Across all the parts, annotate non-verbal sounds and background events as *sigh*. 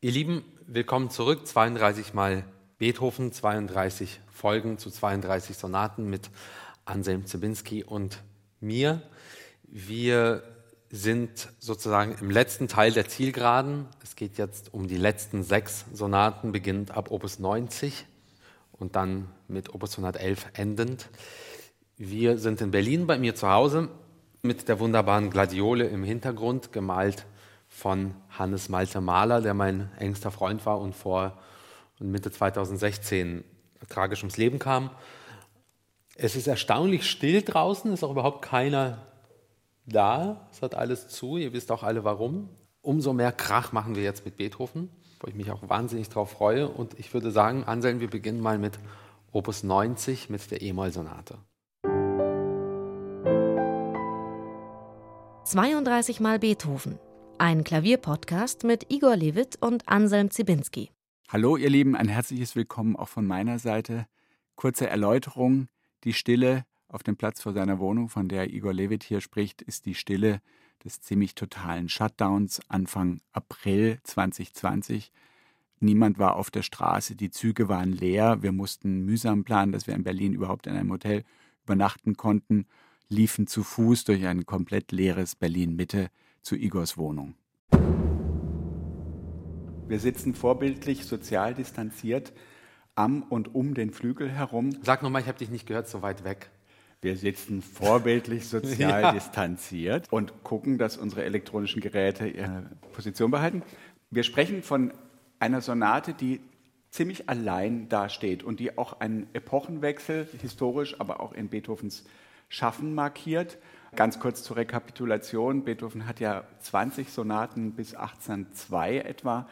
Ihr Lieben, willkommen zurück. 32 Mal Beethoven, 32 Folgen zu 32 Sonaten mit Anselm Zibinski und mir. Wir sind sozusagen im letzten Teil der Zielgeraden. Es geht jetzt um die letzten sechs Sonaten, beginnend ab Opus 90 und dann mit Opus 111 endend. Wir sind in Berlin bei mir zu Hause mit der wunderbaren Gladiole im Hintergrund, gemalt von Hannes Malte Mahler, der mein engster Freund war und vor Mitte 2016 tragisch ums Leben kam. Es ist erstaunlich still draußen, ist auch überhaupt keiner da. Es hat alles zu, ihr wisst auch alle warum. Umso mehr Krach machen wir jetzt mit Beethoven, wo ich mich auch wahnsinnig drauf freue. Und ich würde sagen, Anselm, wir beginnen mal mit Opus 90 mit der E-Moll-Sonate. 32 Mal Beethoven ein Klavierpodcast mit Igor Levit und Anselm Zibinski. Hallo, ihr Lieben, ein herzliches Willkommen auch von meiner Seite. Kurze Erläuterung: Die Stille auf dem Platz vor seiner Wohnung, von der Igor Levit hier spricht, ist die Stille des ziemlich totalen Shutdowns Anfang April 2020. Niemand war auf der Straße, die Züge waren leer. Wir mussten mühsam planen, dass wir in Berlin überhaupt in einem Hotel übernachten konnten, liefen zu Fuß durch ein komplett leeres Berlin Mitte zu Igors Wohnung. Wir sitzen vorbildlich sozial distanziert am und um den Flügel herum. Sag nochmal, ich habe dich nicht gehört, so weit weg. Wir sitzen vorbildlich *laughs* sozial ja. distanziert und gucken, dass unsere elektronischen Geräte ihre Position behalten. Wir sprechen von einer Sonate, die ziemlich allein dasteht und die auch einen Epochenwechsel historisch, aber auch in Beethovens Schaffen markiert. Ganz kurz zur Rekapitulation. Beethoven hat ja 20 Sonaten bis 1802 etwa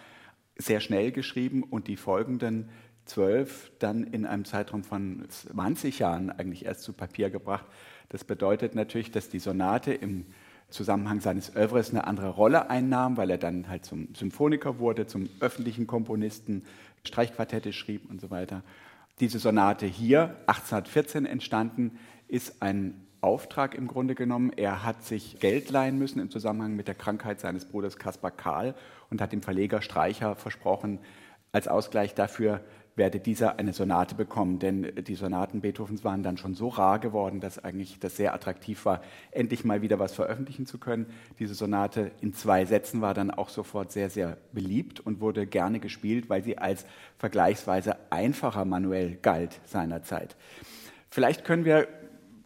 sehr schnell geschrieben und die folgenden zwölf dann in einem Zeitraum von 20 Jahren eigentlich erst zu Papier gebracht. Das bedeutet natürlich, dass die Sonate im Zusammenhang seines Övres eine andere Rolle einnahm, weil er dann halt zum Symphoniker wurde, zum öffentlichen Komponisten, Streichquartette schrieb und so weiter. Diese Sonate hier, 1814 entstanden, ist ein Auftrag im Grunde genommen. Er hat sich Geld leihen müssen im Zusammenhang mit der Krankheit seines Bruders Kaspar Karl und hat dem Verleger Streicher versprochen, als Ausgleich dafür werde dieser eine Sonate bekommen, denn die Sonaten Beethovens waren dann schon so rar geworden, dass eigentlich das sehr attraktiv war, endlich mal wieder was veröffentlichen zu können. Diese Sonate in zwei Sätzen war dann auch sofort sehr, sehr beliebt und wurde gerne gespielt, weil sie als vergleichsweise einfacher manuell galt seinerzeit. Vielleicht können wir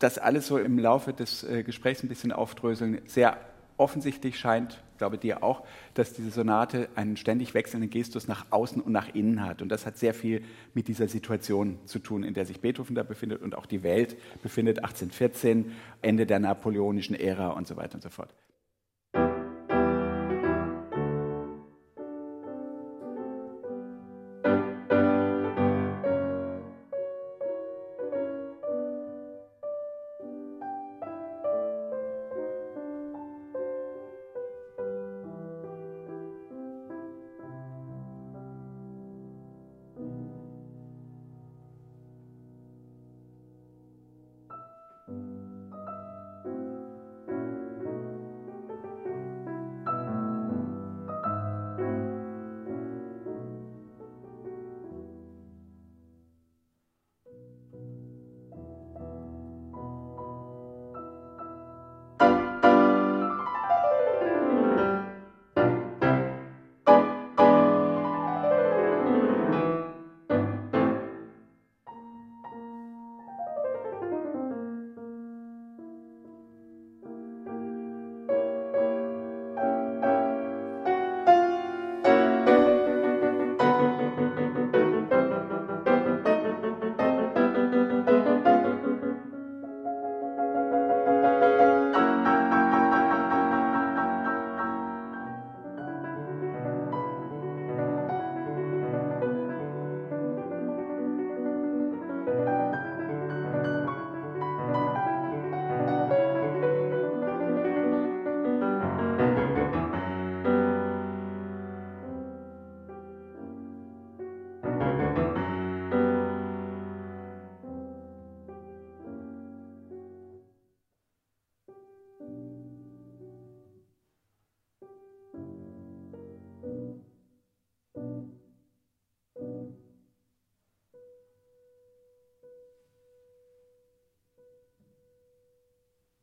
das alles so im Laufe des äh, Gesprächs ein bisschen aufdröseln. Sehr offensichtlich scheint, glaube dir auch, dass diese Sonate einen ständig wechselnden Gestus nach außen und nach innen hat. Und das hat sehr viel mit dieser Situation zu tun, in der sich Beethoven da befindet und auch die Welt befindet, 1814, Ende der napoleonischen Ära und so weiter und so fort.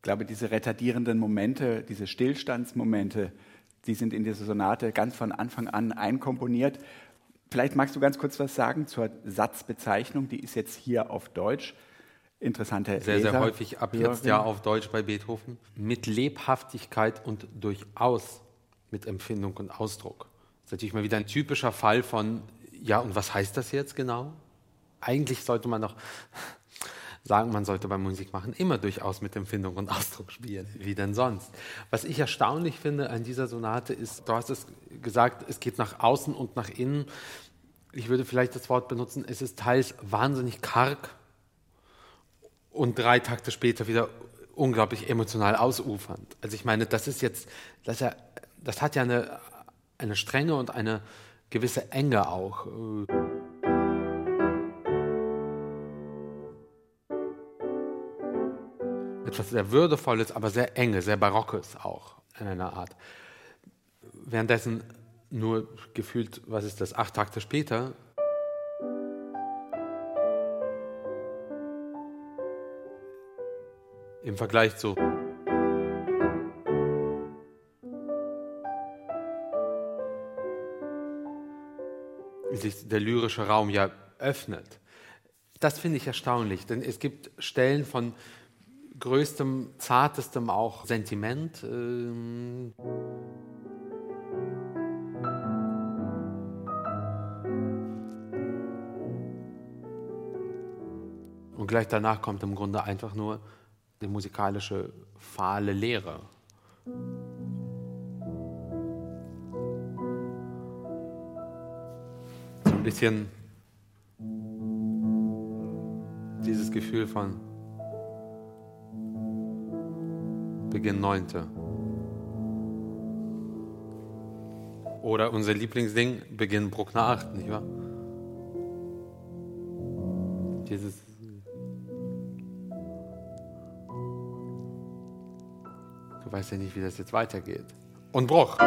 Glaube, diese retardierenden Momente, diese Stillstandsmomente, die sind in dieser Sonate ganz von Anfang an einkomponiert. Vielleicht magst du ganz kurz was sagen zur Satzbezeichnung, die ist jetzt hier auf Deutsch. Interessante Sehr, Leser, sehr häufig ab jetzt ja auf Deutsch bei Beethoven. Mit Lebhaftigkeit und durchaus mit Empfindung und Ausdruck. Das ist natürlich mal wieder ein typischer Fall von, ja, und was heißt das jetzt genau? Eigentlich sollte man doch sagen, man sollte beim Musikmachen immer durchaus mit Empfindung und *laughs* Ausdruck spielen. Wie denn sonst? Was ich erstaunlich finde an dieser Sonate ist, du hast es gesagt, es geht nach außen und nach innen. Ich würde vielleicht das Wort benutzen, es ist teils wahnsinnig karg und drei Takte später wieder unglaublich emotional ausufernd. Also ich meine, das ist jetzt, das, ja, das hat ja eine, eine Strenge und eine gewisse Enge auch. Etwas sehr Würdevolles, aber sehr Enge, sehr Barockes auch in einer Art. Währenddessen nur gefühlt, was ist das, acht Takte später, im Vergleich zu sich der lyrische Raum ja öffnet. Das finde ich erstaunlich, denn es gibt Stellen von größtem, zartestem auch Sentiment. Ähm und gleich danach kommt im Grunde einfach nur die musikalische fahle Leere. So ein bisschen dieses Gefühl von Beginn 9. Oder unser Lieblingsding, Beginn Bruckner 8, nicht wahr? Dieses Du weißt ja nicht, wie das jetzt weitergeht. Und Bruch.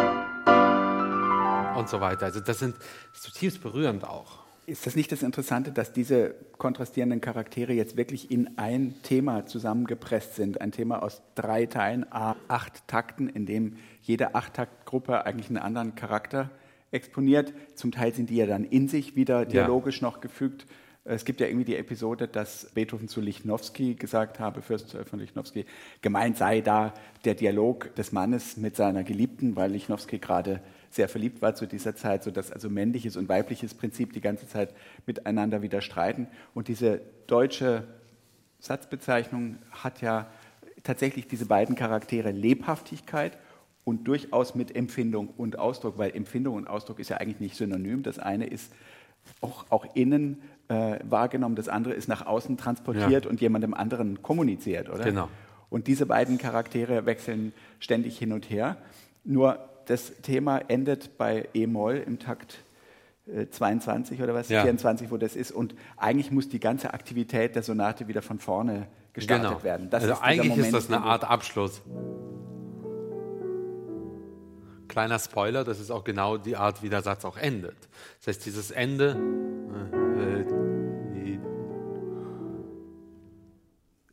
Und so weiter. Also das sind zutiefst berührend auch. Ist das nicht das Interessante, dass diese kontrastierenden Charaktere jetzt wirklich in ein Thema zusammengepresst sind? Ein Thema aus drei Teilen, acht Takten, in dem jede Acht-Takt-Gruppe eigentlich einen anderen Charakter exponiert. Zum Teil sind die ja dann in sich wieder dialogisch ja. noch gefügt. Es gibt ja irgendwie die Episode, dass Beethoven zu Lichnowsky gesagt habe, Fürst von Lichnowsky, gemeint sei da der Dialog des Mannes mit seiner Geliebten, weil Lichnowsky gerade sehr verliebt war zu dieser Zeit, sodass also männliches und weibliches Prinzip die ganze Zeit miteinander wieder streiten. Und diese deutsche Satzbezeichnung hat ja tatsächlich diese beiden Charaktere Lebhaftigkeit und durchaus mit Empfindung und Ausdruck, weil Empfindung und Ausdruck ist ja eigentlich nicht synonym. Das eine ist auch, auch innen äh, wahrgenommen, das andere ist nach außen transportiert ja. und jemandem anderen kommuniziert, oder? Genau. Und diese beiden Charaktere wechseln ständig hin und her. Nur das Thema endet bei E-Moll im Takt 22 äh, oder was, ja. 24, wo das ist. Und eigentlich muss die ganze Aktivität der Sonate wieder von vorne gestartet genau. werden. Das also ist eigentlich Moment, ist das eine Art Abschluss. Kleiner Spoiler, das ist auch genau die Art, wie der Satz auch endet. Das heißt, dieses Ende äh,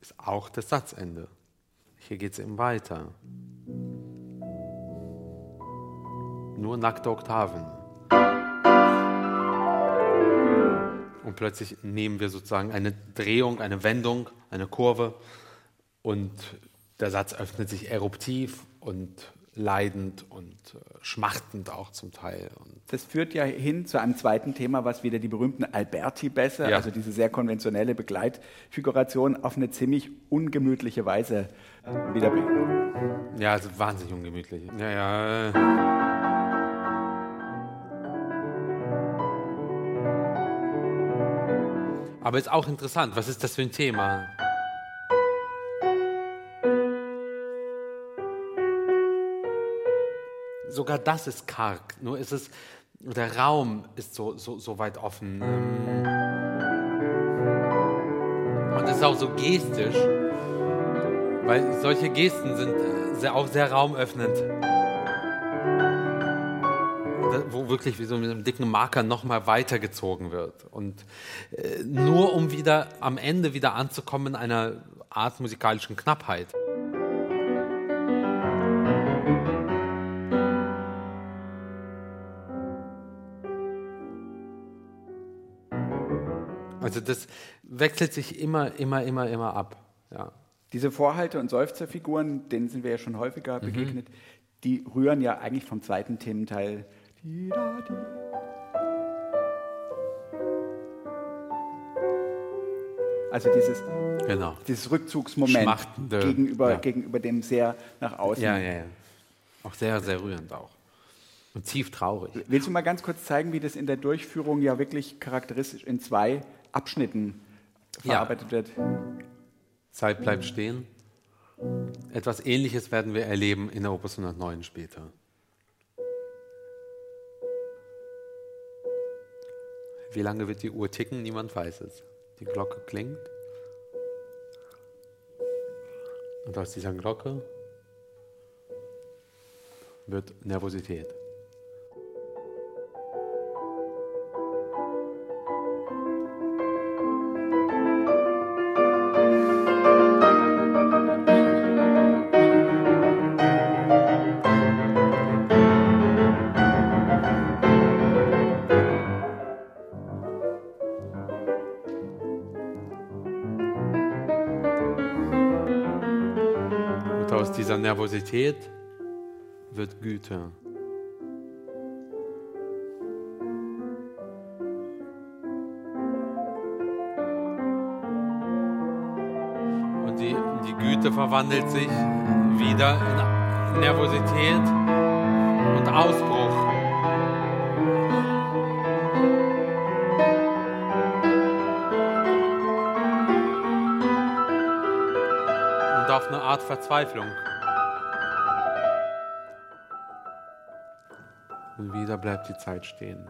ist auch das Satzende. Hier geht es eben weiter. Nur nackte Oktaven. Und plötzlich nehmen wir sozusagen eine Drehung, eine Wendung, eine Kurve und der Satz öffnet sich eruptiv und leidend und äh, schmachtend auch zum Teil. Das führt ja hin zu einem zweiten Thema, was wieder die berühmten Alberti-Bässe, ja. also diese sehr konventionelle Begleitfiguration, auf eine ziemlich ungemütliche Weise äh, wiederbringt. Ja, also wahnsinnig ungemütlich. Ja, ja. Aber ist auch interessant, was ist das für ein Thema? sogar das ist karg. Nur ist es, der Raum ist so, so, so weit offen. Und es ist auch so gestisch, weil solche Gesten sind äh, auch sehr raumöffnend wo wirklich wie so mit einem dicken Marker nochmal weitergezogen wird. Und äh, nur um wieder am Ende wieder anzukommen in einer Art musikalischen Knappheit. Also das wechselt sich immer, immer, immer, immer ab. Ja. Diese Vorhalte- und Seufzerfiguren, denen sind wir ja schon häufiger mhm. begegnet, mhm. die rühren ja eigentlich vom zweiten Thementeil da. Also dieses, Genau. dieses Rückzugsmoment gegenüber, ja. gegenüber dem sehr nach außen. Ja, ja, ja. Auch sehr, sehr rührend auch. Und tief traurig. Willst du mal ganz kurz zeigen, wie das in der Durchführung ja wirklich charakteristisch in zwei Abschnitten Ja. verarbeitet wird? Zeit bleibt stehen. Etwas Ähnliches werden wir erleben in der Opus 109 später. Wie lange wird die Uhr ticken? Niemand weiß es. Die Glocke klingt. Und aus dieser Glocke wird Nervosität. Dieser Nervosität wird Güte. Und die, die Güte verwandelt sich wieder in Nervosität und Ausbruch. Und auf eine Art Verzweiflung. Wieder bleibt die Zeit stehen.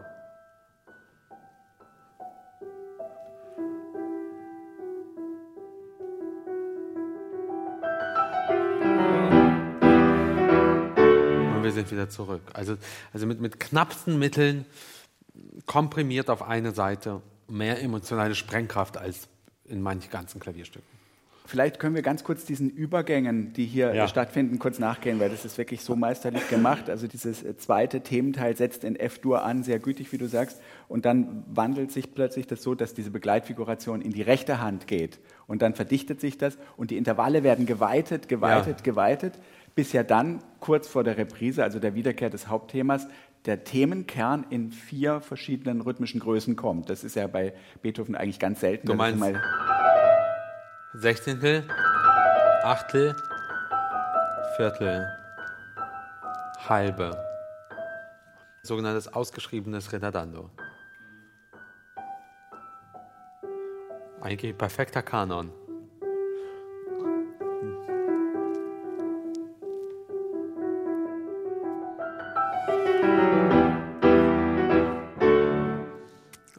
Und wir sind wieder zurück. Also, also mit, mit knappsten Mitteln komprimiert auf eine Seite mehr emotionale Sprengkraft als in manchen ganzen Klavierstücken. Vielleicht können wir ganz kurz diesen Übergängen, die hier Ja. stattfinden, kurz nachgehen, weil das ist wirklich so meisterlich gemacht. Also dieses äh, zweite Thementeil setzt in F-Dur an, sehr gütig, wie du sagst, und dann wandelt sich plötzlich das so, dass diese Begleitfiguration in die rechte Hand geht und dann verdichtet sich das und die Intervalle werden geweitet, geweitet, Ja. geweitet, bis ja dann kurz vor der Reprise, also der Wiederkehr des Hauptthemas, der Themenkern in vier verschiedenen rhythmischen Größen kommt. Das ist ja bei Beethoven eigentlich ganz selten. Du meinst- Sechzehntel, Achtel, Viertel, Halbe. Sogenanntes ausgeschriebenes Redadando. Eigentlich perfekter Kanon.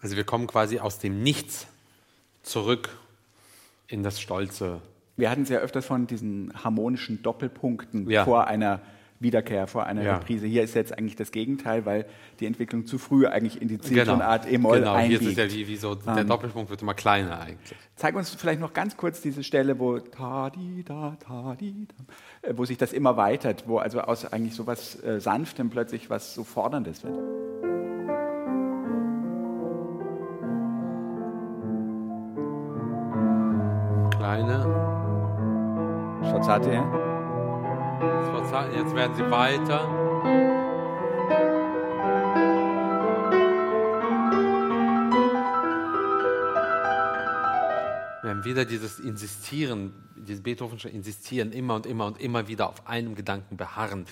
Also wir kommen quasi aus dem Nichts zurück in das Stolze. Wir hatten es ja öfters von diesen harmonischen Doppelpunkten Ja. vor einer Wiederkehr, vor einer Ja. Reprise. Hier ist jetzt eigentlich das Gegenteil, weil die Entwicklung zu früh eigentlich in die Genau, Zieltonart E-Moll genau. Hier einbiegt. ist es ja wie, wie so, der Doppelpunkt wird immer kleiner eigentlich. Zeig uns vielleicht noch ganz kurz diese Stelle, wo ta di da ta di da, äh, wo sich das immer weitert, wo also aus eigentlich so was äh, Sanftem plötzlich was so Forderndes wird. Sforzati, Jetzt werden sie weiter. Wir haben wieder dieses Insistieren, dieses Beethovensche Insistieren, immer und immer und immer wieder auf einem Gedanken beharren.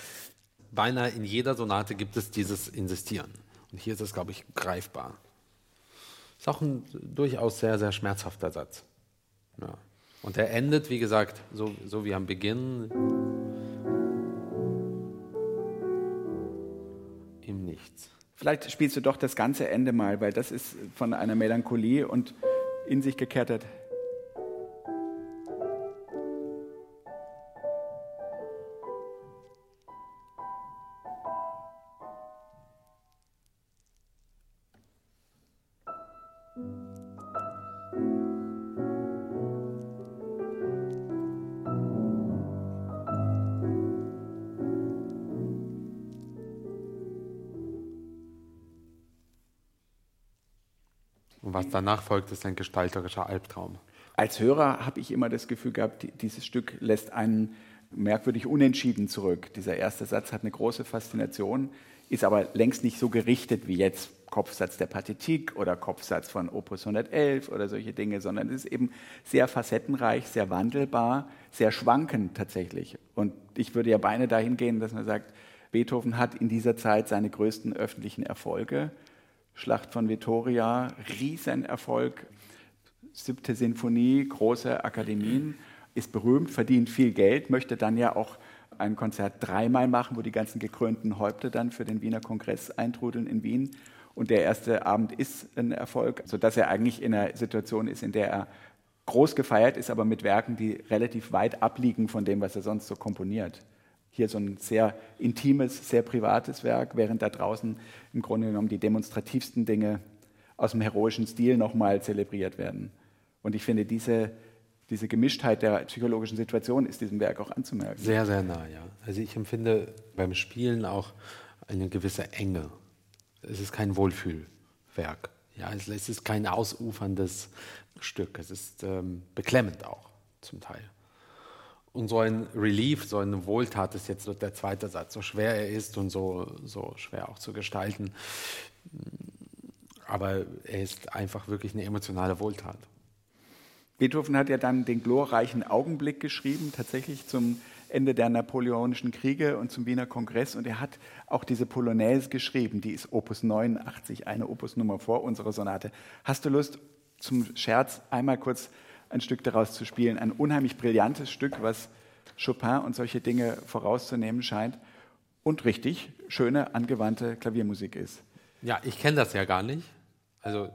Beinahe in jeder Sonate gibt es dieses Insistieren. Und hier ist es, glaube ich, greifbar. Ist auch ein durchaus sehr, sehr schmerzhafter Satz. Ja. Und er endet, wie gesagt, so, so wie am Beginn im Nichts. Vielleicht spielst du doch das ganze Ende mal, weil das ist von einer Melancholie und in sich gekehrter danach folgt, ist ein gestalterischer Albtraum. Als Hörer habe ich immer das Gefühl gehabt, dieses Stück lässt einen merkwürdig unentschieden zurück. Dieser erste Satz hat eine große Faszination, ist aber längst nicht so gerichtet wie jetzt Kopfsatz der Partitik oder Kopfsatz von Opus 111 oder solche Dinge, sondern es ist eben sehr facettenreich, sehr wandelbar, sehr schwankend tatsächlich. Und ich würde ja beinahe dahin gehen, dass man sagt, Beethoven hat in dieser Zeit seine größten öffentlichen Erfolge. Schlacht von Vittoria, Riesenerfolg, siebte Sinfonie, große Akademien, ist berühmt, verdient viel Geld, möchte dann ja auch ein Konzert dreimal machen, wo die ganzen gekrönten Häupter dann für den Wiener Kongress eintrudeln in Wien. Und der erste Abend ist ein Erfolg, sodass er eigentlich in einer Situation ist, in der er groß gefeiert ist, aber mit Werken, die relativ weit abliegen von dem, was er sonst so komponiert. Hier so ein sehr intimes, sehr privates Werk, während da draußen im Grunde genommen die demonstrativsten Dinge aus dem heroischen Stil nochmal zelebriert werden. Und ich finde, diese, diese Gemischtheit der psychologischen Situation ist diesem Werk auch anzumerken. Sehr, sehr nah, ja. Also ich empfinde beim Spielen auch eine gewisse Enge. Es ist kein Wohlfühlwerk. Ja, es ist kein ausuferndes Stück. Es ist ähm, beklemmend auch zum Teil. Und so ein Relief, so eine Wohltat ist jetzt der zweite Satz, so schwer er ist und so, so schwer auch zu gestalten. Aber er ist einfach wirklich eine emotionale Wohltat. Beethoven hat ja dann den glorreichen Augenblick geschrieben, tatsächlich zum Ende der Napoleonischen Kriege und zum Wiener Kongress. Und er hat auch diese Polonaise geschrieben, die ist Opus 89, eine Opusnummer vor unserer Sonate. Hast du Lust, zum Scherz einmal kurz ein Stück daraus zu spielen? Ein unheimlich brillantes Stück, was Chopin und solche Dinge vorauszunehmen scheint und richtig schöne, angewandte Klaviermusik ist. Ja, ich kenne das ja gar nicht. Also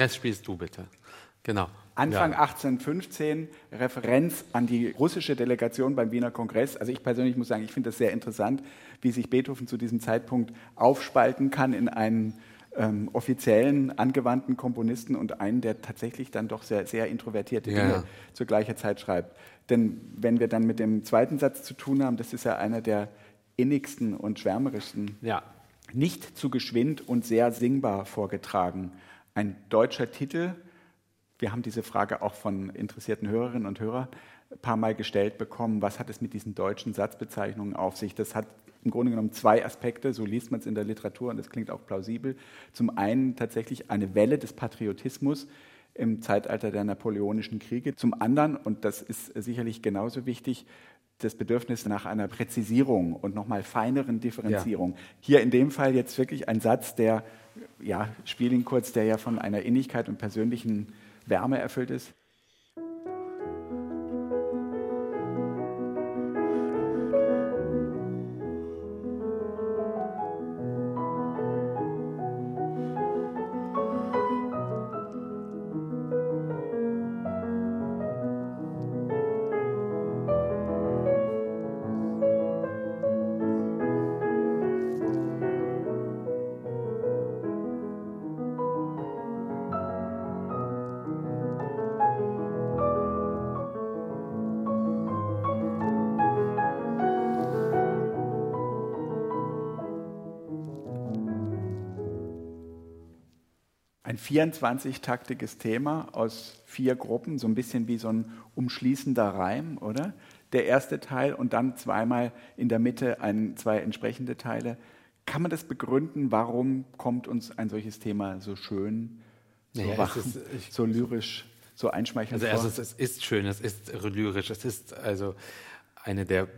Rest spielst du bitte. Genau. Anfang ja. 1815 Referenz an die russische Delegation beim Wiener Kongress. Also ich persönlich muss sagen, ich finde das sehr interessant, wie sich Beethoven zu diesem Zeitpunkt aufspalten kann in einen ähm, offiziellen, angewandten Komponisten und einen, der tatsächlich dann doch sehr, sehr introvertierte ja. Dinge zur gleichen Zeit schreibt. Denn wenn wir dann mit dem zweiten Satz zu tun haben, das ist ja einer der innigsten und schwärmerischsten, ja. nicht zu geschwind und sehr singbar vorgetragen ein deutscher Titel. Wir haben diese Frage auch von interessierten Hörerinnen und Hörern ein paar Mal gestellt bekommen. Was hat es mit diesen deutschen Satzbezeichnungen auf sich? Das hat im Grunde genommen zwei Aspekte, so liest man es in der Literatur und das klingt auch plausibel. Zum einen tatsächlich eine Welle des Patriotismus im Zeitalter der napoleonischen Kriege. Zum anderen, und das ist sicherlich genauso wichtig, das Bedürfnis nach einer Präzisierung und nochmal feineren Differenzierung. Ja. Hier in dem Fall jetzt wirklich ein Satz, der ja, spiel ihn kurz, der ja von einer Innigkeit und persönlichen Wärme erfüllt ist. 24-taktiges Thema aus vier Gruppen, so ein bisschen wie so ein umschließender Reim, oder? Der erste Teil und dann zweimal in der Mitte ein, zwei entsprechende Teile. Kann man das begründen? Warum kommt uns ein solches Thema so schön, so naja, wach, ist, ich, so lyrisch, so einschmeichelnd also vor? Also es ist schön, es ist lyrisch, es ist also eine der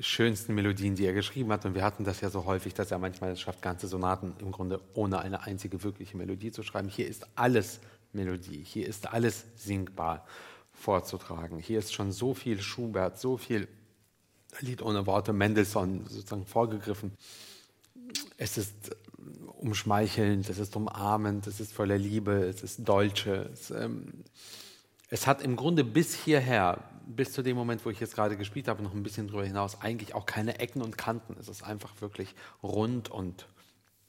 schönsten Melodien, die er geschrieben hat. Und wir hatten das ja so häufig, dass er manchmal es schafft, ganze Sonaten im Grunde ohne eine einzige wirkliche Melodie zu schreiben. Hier ist alles Melodie, hier ist alles singbar vorzutragen. Hier ist schon so viel Schubert, so viel Lied ohne Worte, Mendelssohn sozusagen vorgegriffen. Es ist umschmeichelnd, es ist umarmend, es ist voller Liebe, es ist Dolce. Es, ähm, es hat im Grunde bis hierher, bis zu dem Moment, wo ich jetzt gerade gespielt habe, noch ein bisschen darüber hinaus, eigentlich auch keine Ecken und Kanten. Es ist einfach wirklich rund und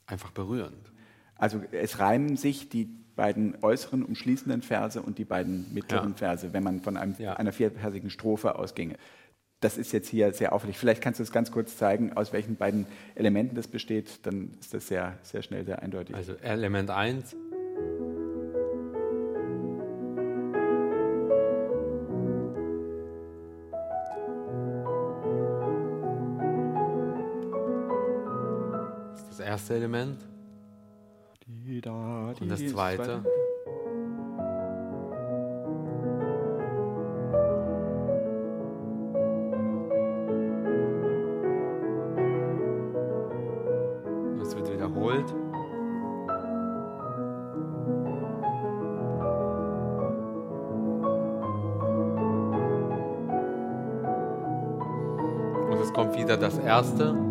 einfach berührend. Also es reimen sich die beiden äußeren umschließenden Verse und die beiden mittleren ja. Verse, wenn man von einem, ja. einer vierversigen Strophe ausginge. Das ist jetzt hier sehr auffällig. Vielleicht kannst du es ganz kurz zeigen, aus welchen beiden Elementen das besteht. Dann ist das sehr, sehr schnell, sehr eindeutig. Also Element 1. erste Element. Und das zweite. Das wird wiederholt. Und es kommt wieder das erste.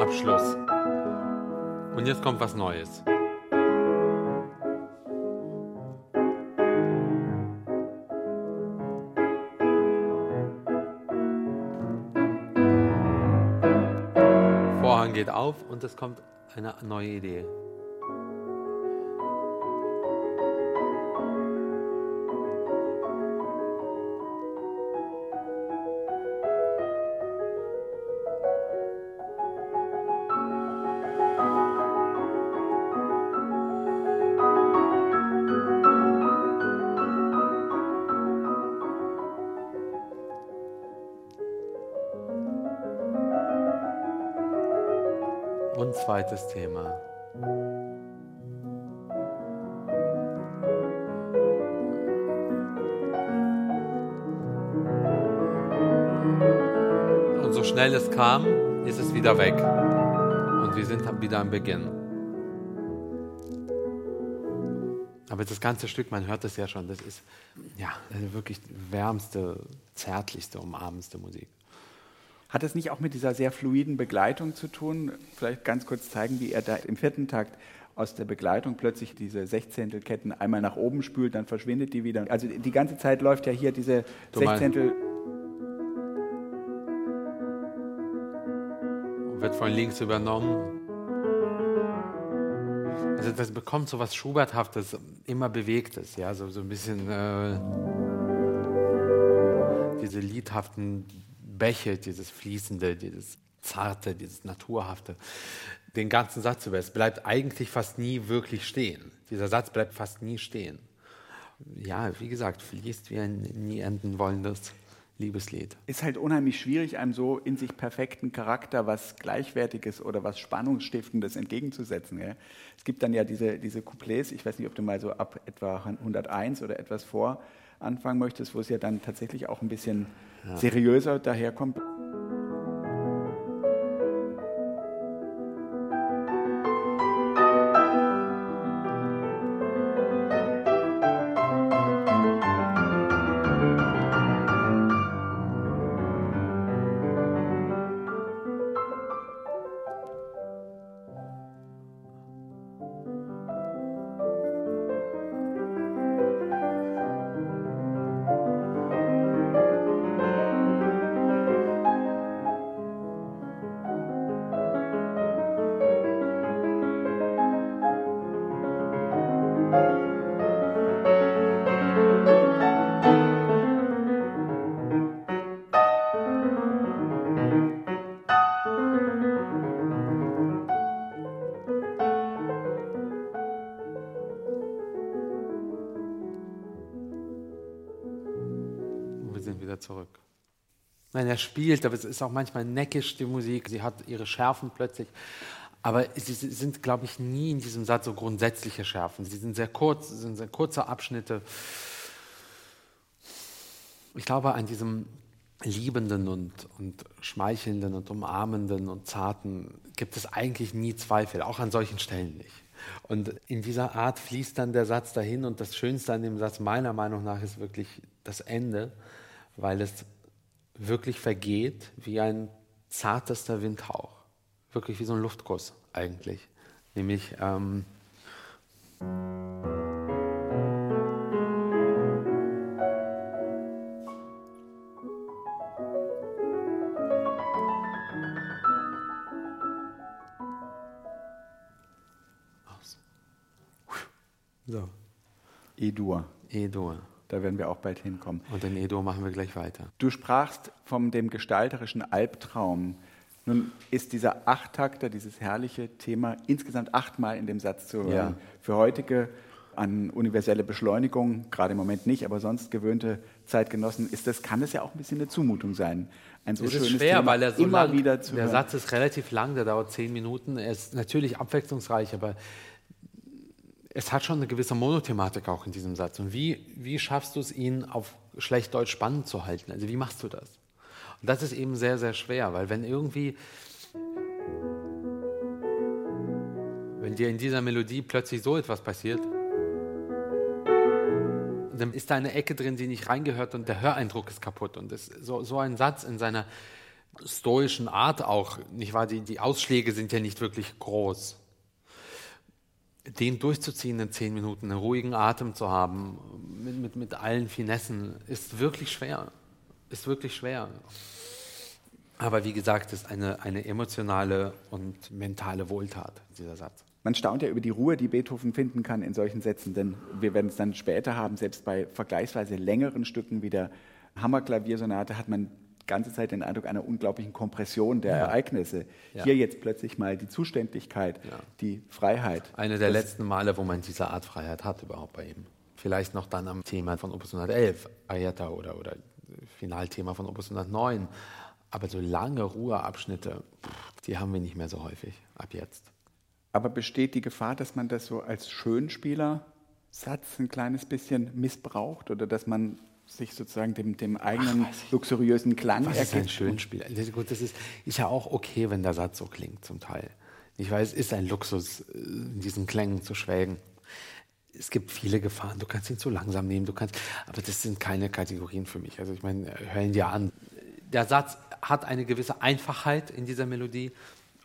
Abschluss. Und jetzt kommt was Neues. Vorhang geht auf und es kommt eine neue Idee. Und zweites Thema. Und so schnell es kam, ist es wieder weg. Und wir sind wieder am Beginn. Aber das ganze Stück, man hört es ja schon, das ist ja wirklich wärmste, zärtlichste, umarmendste Musik. Hat es nicht auch mit dieser sehr fluiden Begleitung zu tun? Vielleicht ganz kurz zeigen, wie er da im vierten Takt aus der Begleitung plötzlich diese Sechzehntelketten einmal nach oben spült, dann verschwindet die wieder. Also die ganze Zeit läuft ja hier diese Sechzehntel. Wird von links übernommen. Also das bekommt so was Schuberthaftes, immer Bewegtes, ja, so, so ein bisschen äh, diese liedhaften Bäche, dieses Fließende, dieses Zarte, dieses Naturhafte, den ganzen Satz über. Es bleibt eigentlich fast nie wirklich stehen. Dieser Satz bleibt fast nie stehen. Ja, wie gesagt, fließt wie ein nie enden wollendes Liebeslied. Ist halt unheimlich schwierig, einem so in sich perfekten Charakter was Gleichwertiges oder was Spannungsstiftendes entgegenzusetzen. Gell? Es gibt dann ja diese, diese Couplets, ich weiß nicht, ob du mal so ab etwa 101 oder etwas vor anfangen möchtest, wo es ja dann tatsächlich auch ein bisschen. Seriöser daherkommt. Wieder zurück. Nein, er spielt, aber es ist auch manchmal neckisch, die Musik. Sie hat ihre Schärfen plötzlich. Aber sie sind, glaube ich, nie in diesem Satz so grundsätzliche Schärfen. Sie sind sehr kurz, sind sehr kurze Abschnitte. Ich glaube, an diesem Liebenden und, und Schmeichelnden und Umarmenden und Zarten gibt es eigentlich nie Zweifel, auch an solchen Stellen nicht. Und in dieser Art fließt dann der Satz dahin und das Schönste an dem Satz meiner Meinung nach ist wirklich das Ende, weil es wirklich vergeht wie ein zartester Windhauch. Wirklich wie so ein Luftkuss eigentlich. Nämlich ähm, So. E-Dur. E-Dur. Da werden wir auch bald hinkommen. Und in E-Dur machen wir gleich weiter. Du sprachst von dem gestalterischen Albtraum. Nun ist dieser Achttakter, dieses herrliche Thema, insgesamt achtmal in dem Satz zu hören. Ja. Für heutige an universelle Beschleunigung, gerade im Moment nicht, aber sonst gewöhnte Zeitgenossen, ist das, kann das ja auch ein bisschen eine Zumutung sein. Ein so es ist schwer, Thema weil er so immer lang, wieder zu Der hören. Satz ist relativ lang, der dauert zehn Minuten. Er ist natürlich abwechslungsreich, aber es hat schon eine gewisse Monothematik auch in diesem Satz. Und wie, wie schaffst du es, ihn auf schlecht Deutsch spannend zu halten? Also wie machst du das? Und das ist eben sehr, sehr schwer, weil wenn irgendwie, wenn dir in dieser Melodie plötzlich so etwas passiert, dann ist da eine Ecke drin, die nicht reingehört und der Höreindruck ist kaputt. Und das, so, so ein Satz in seiner stoischen Art auch, nicht wahr? Die, die Ausschläge sind ja nicht wirklich groß den durchzuziehen in zehn Minuten, einen ruhigen Atem zu haben, mit, mit, mit allen Finessen, ist wirklich schwer. Ist wirklich schwer. Aber wie gesagt, ist eine, eine emotionale und mentale Wohltat, dieser Satz. Man staunt ja über die Ruhe, die Beethoven finden kann in solchen Sätzen, denn wir werden es dann später haben, selbst bei vergleichsweise längeren Stücken wie der Hammerklaviersonate hat man ganze Zeit den Eindruck einer unglaublichen Kompression der ja. Ereignisse. Ja. Hier jetzt plötzlich mal die Zuständigkeit, ja. die Freiheit. Eine der letzten Male, wo man diese Art Freiheit hat überhaupt bei ihm. Vielleicht noch dann am Thema von Opus 111, Ayata oder, oder Finalthema von Opus 109. Aber so lange Ruheabschnitte, die haben wir nicht mehr so häufig ab jetzt. Aber besteht die Gefahr, dass man das so als Schönspieler Satz ein kleines bisschen missbraucht oder dass man sich sozusagen dem, dem eigenen Ach, luxuriösen Klang was ergibt. ist ein Schönspiel. Gut, das ist, ist ja auch okay, wenn der Satz so klingt zum Teil. Ich weiß, es ist ein Luxus, äh, in diesen Klängen zu schwelgen. Es gibt viele Gefahren. Du kannst ihn zu langsam nehmen, du kannst, aber das sind keine Kategorien für mich. Also ich meine, hör ihn dir an. Der Satz hat eine gewisse Einfachheit in dieser Melodie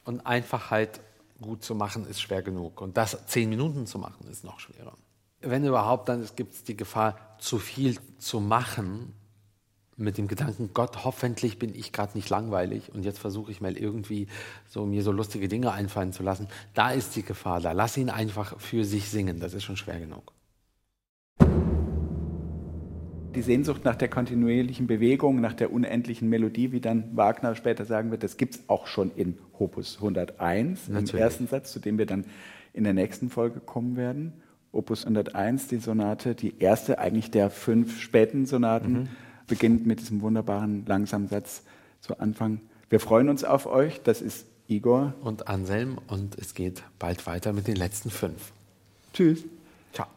und Einfachheit gut zu machen ist schwer genug. Und das zehn Minuten zu machen ist noch schwerer wenn überhaupt, dann gibt es die Gefahr, zu viel zu machen mit dem Gedanken, Gott, hoffentlich bin ich gerade nicht langweilig und jetzt versuche ich mal irgendwie so mir so lustige Dinge einfallen zu lassen. Da ist die Gefahr da. Lass ihn einfach für sich singen, das ist schon schwer genug. Die Sehnsucht nach der kontinuierlichen Bewegung, nach der unendlichen Melodie, wie dann Wagner später sagen wird, das gibt es auch schon in Opus 101, Natürlich. im ersten Satz, zu dem wir dann in der nächsten Folge kommen werden. Opus 101, die Sonate, die erste eigentlich der fünf späten Sonaten, mhm. beginnt mit diesem wunderbaren langsamen Satz zu Anfang. Wir freuen uns auf euch. Das ist Igor. Und Anselm. Und es geht bald weiter mit den letzten fünf. Tschüss. Ciao.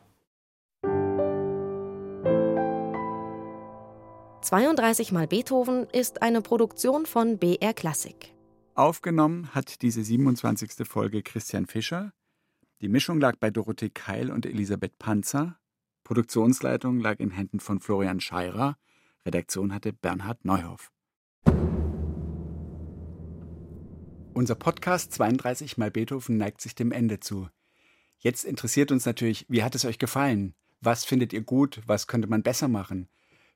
32 mal Beethoven ist eine Produktion von BR Klassik. Aufgenommen hat diese 27. Folge Christian Fischer. Die Mischung lag bei Dorothee Keil und Elisabeth Panzer. Produktionsleitung lag in Händen von Florian Scheirer. Redaktion hatte Bernhard Neuhoff. Unser Podcast 32 mal Beethoven neigt sich dem Ende zu. Jetzt interessiert uns natürlich, wie hat es euch gefallen? Was findet ihr gut? Was könnte man besser machen?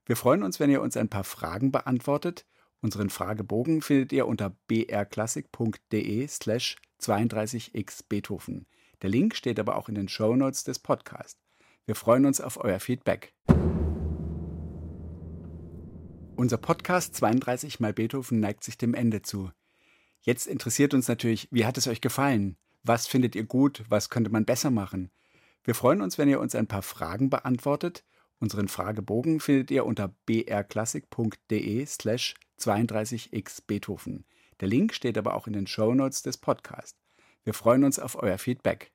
Wir freuen uns, wenn ihr uns ein paar Fragen beantwortet. Unseren Fragebogen findet ihr unter brklassik.de slash 32x Beethoven. Der Link steht aber auch in den Show Notes des Podcasts. Wir freuen uns auf euer Feedback. Unser Podcast 32 mal Beethoven neigt sich dem Ende zu. Jetzt interessiert uns natürlich, wie hat es euch gefallen? Was findet ihr gut? Was könnte man besser machen? Wir freuen uns, wenn ihr uns ein paar Fragen beantwortet. Unseren Fragebogen findet ihr unter brklassik.de slash 32x Beethoven. Der Link steht aber auch in den Shownotes des Podcasts. Wir freuen uns auf euer Feedback.